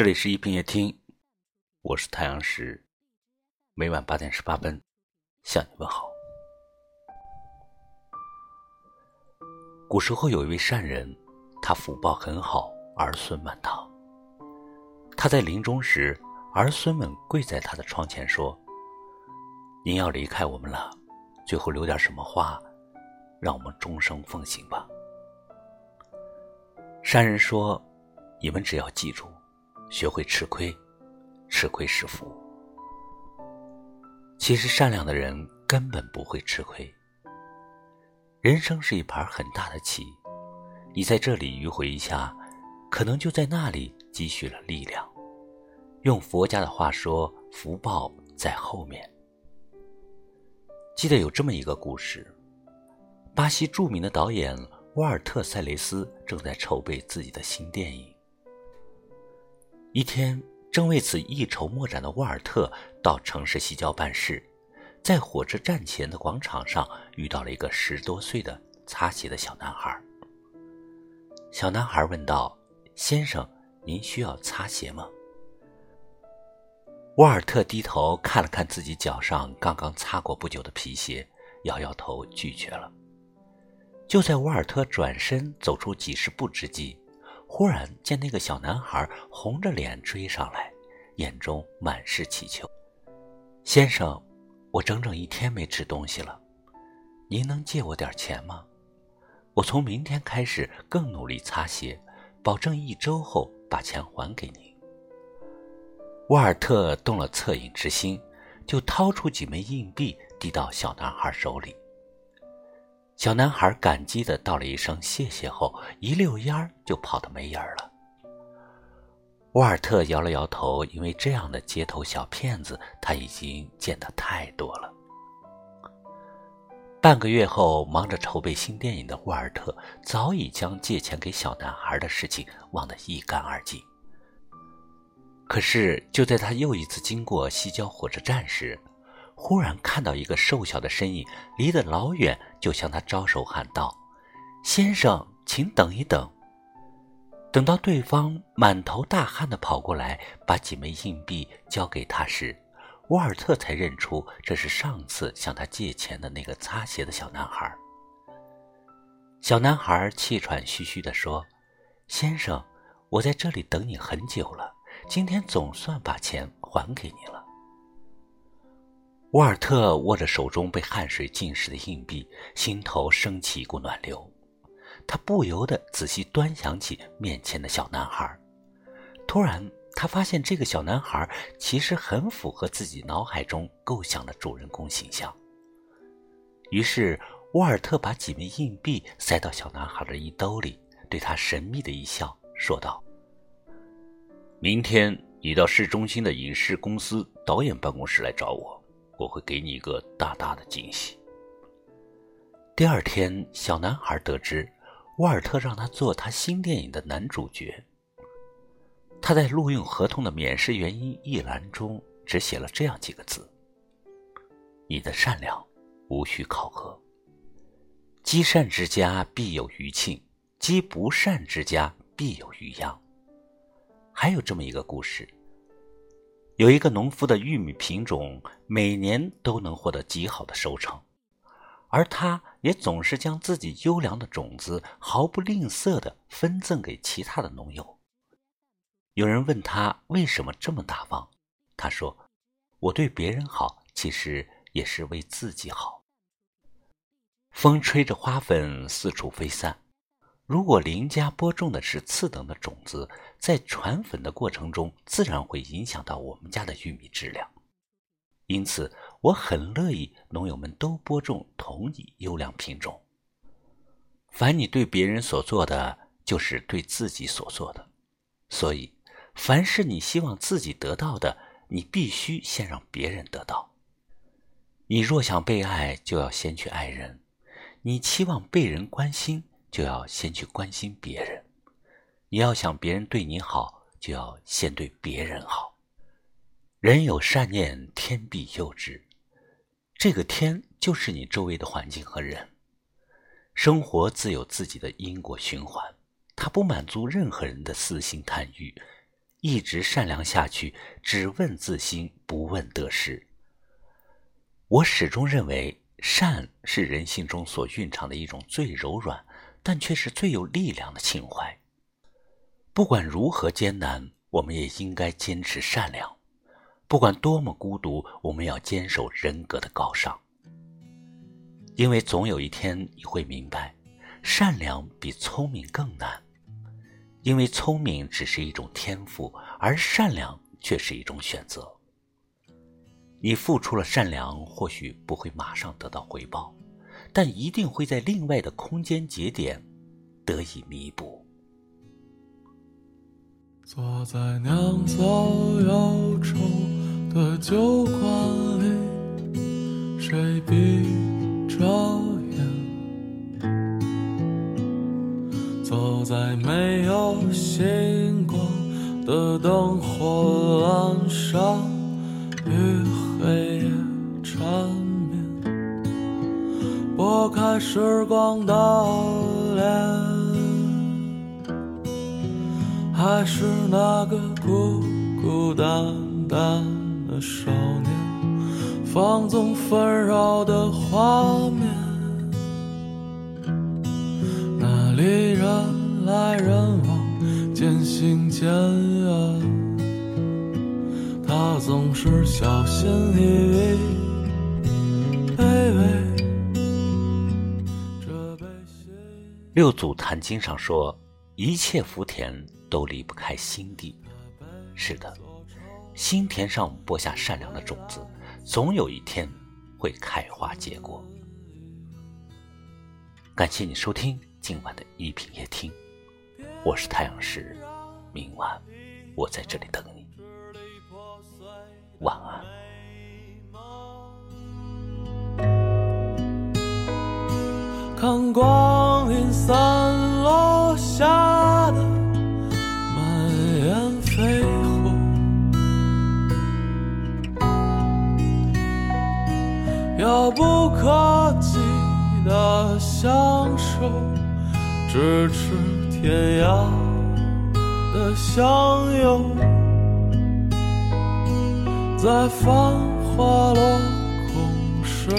这里是一品夜听，我是太阳石，每晚八点十八分向你问好。古时候有一位善人，他福报很好，儿孙满堂。他在临终时，儿孙们跪在他的窗前说：“您要离开我们了，最后留点什么话，让我们终生奉行吧。”善人说：“你们只要记住。”学会吃亏，吃亏是福。其实善良的人根本不会吃亏。人生是一盘很大的棋，你在这里迂回一下，可能就在那里积蓄了力量。用佛家的话说，福报在后面。记得有这么一个故事：巴西著名的导演沃尔特·塞雷斯正在筹备自己的新电影。一天，正为此一筹莫展的沃尔特到城市西郊办事，在火车站前的广场上遇到了一个十多岁的擦鞋的小男孩。小男孩问道：“先生，您需要擦鞋吗？”沃尔特低头看了看自己脚上刚刚擦过不久的皮鞋，摇摇头拒绝了。就在沃尔特转身走出几十步之际，忽然见那个小男孩红着脸追上来，眼中满是乞求：“先生，我整整一天没吃东西了，您能借我点钱吗？我从明天开始更努力擦鞋，保证一周后把钱还给您。”沃尔特动了恻隐之心，就掏出几枚硬币递到小男孩手里。小男孩感激的道了一声谢谢后，一溜烟儿就跑得没影儿了。沃尔特摇了摇头，因为这样的街头小骗子他已经见得太多了。半个月后，忙着筹备新电影的沃尔特早已将借钱给小男孩的事情忘得一干二净。可是，就在他又一次经过西郊火车站时，忽然看到一个瘦小的身影，离得老远，就向他招手喊道：“先生，请等一等。”等到对方满头大汗的跑过来，把几枚硬币交给他时，沃尔特才认出这是上次向他借钱的那个擦鞋的小男孩。小男孩气喘吁吁地说：“先生，我在这里等你很久了，今天总算把钱还给你了。”沃尔特握着手中被汗水浸湿的硬币，心头升起一股暖流。他不由得仔细端详起面前的小男孩。突然，他发现这个小男孩其实很符合自己脑海中构想的主人公形象。于是，沃尔特把几枚硬币塞到小男孩的衣兜里，对他神秘的一笑，说道：“明天你到市中心的影视公司导演办公室来找我。”我会给你一个大大的惊喜。第二天，小男孩得知沃尔特让他做他新电影的男主角。他在录用合同的免试原因一栏中只写了这样几个字：“你的善良无需考核。积善之家必有余庆，积不善之家必有余殃。”还有这么一个故事。有一个农夫的玉米品种每年都能获得极好的收成，而他也总是将自己优良的种子毫不吝啬地分赠给其他的农友。有人问他为什么这么大方，他说：“我对别人好，其实也是为自己好。”风吹着花粉四处飞散。如果邻家播种的是次等的种子，在传粉的过程中，自然会影响到我们家的玉米质量。因此，我很乐意农友们都播种同一优良品种。凡你对别人所做的，就是对自己所做的。所以，凡是你希望自己得到的，你必须先让别人得到。你若想被爱，就要先去爱人；你期望被人关心。就要先去关心别人，你要想别人对你好，就要先对别人好。人有善念，天必佑之。这个天就是你周围的环境和人。生活自有自己的因果循环，它不满足任何人的私心贪欲，一直善良下去，只问自心，不问得失。我始终认为，善是人性中所蕴藏的一种最柔软，但却是最有力量的情怀。不管如何艰难，我们也应该坚持善良；不管多么孤独，我们要坚守人格的高尚。因为总有一天你会明白，善良比聪明更难。因为聪明只是一种天赋，而善良却是一种选择。你付出了善良，或许不会马上得到回报，但一定会在另外的空间节点得以弥补。坐在酿造忧愁的酒馆里，谁闭着眼？走在没有星光的灯火阑珊，时光的脸，还是那个孤孤单单的少年，放纵纷扰的画面。那里人来人往，渐行渐远。他总是小心翼翼，六祖坛经上说：“一切福田都离不开心地。”是的，心田上播下善良的种子，总有一天会开花结果。感谢你收听。今晚的一品夜听，我是太阳石，明晚我在这里等你，晚安。看光散落下的满眼飞红，遥不可及的相守。咫尺天涯的相拥，在繁华落空时。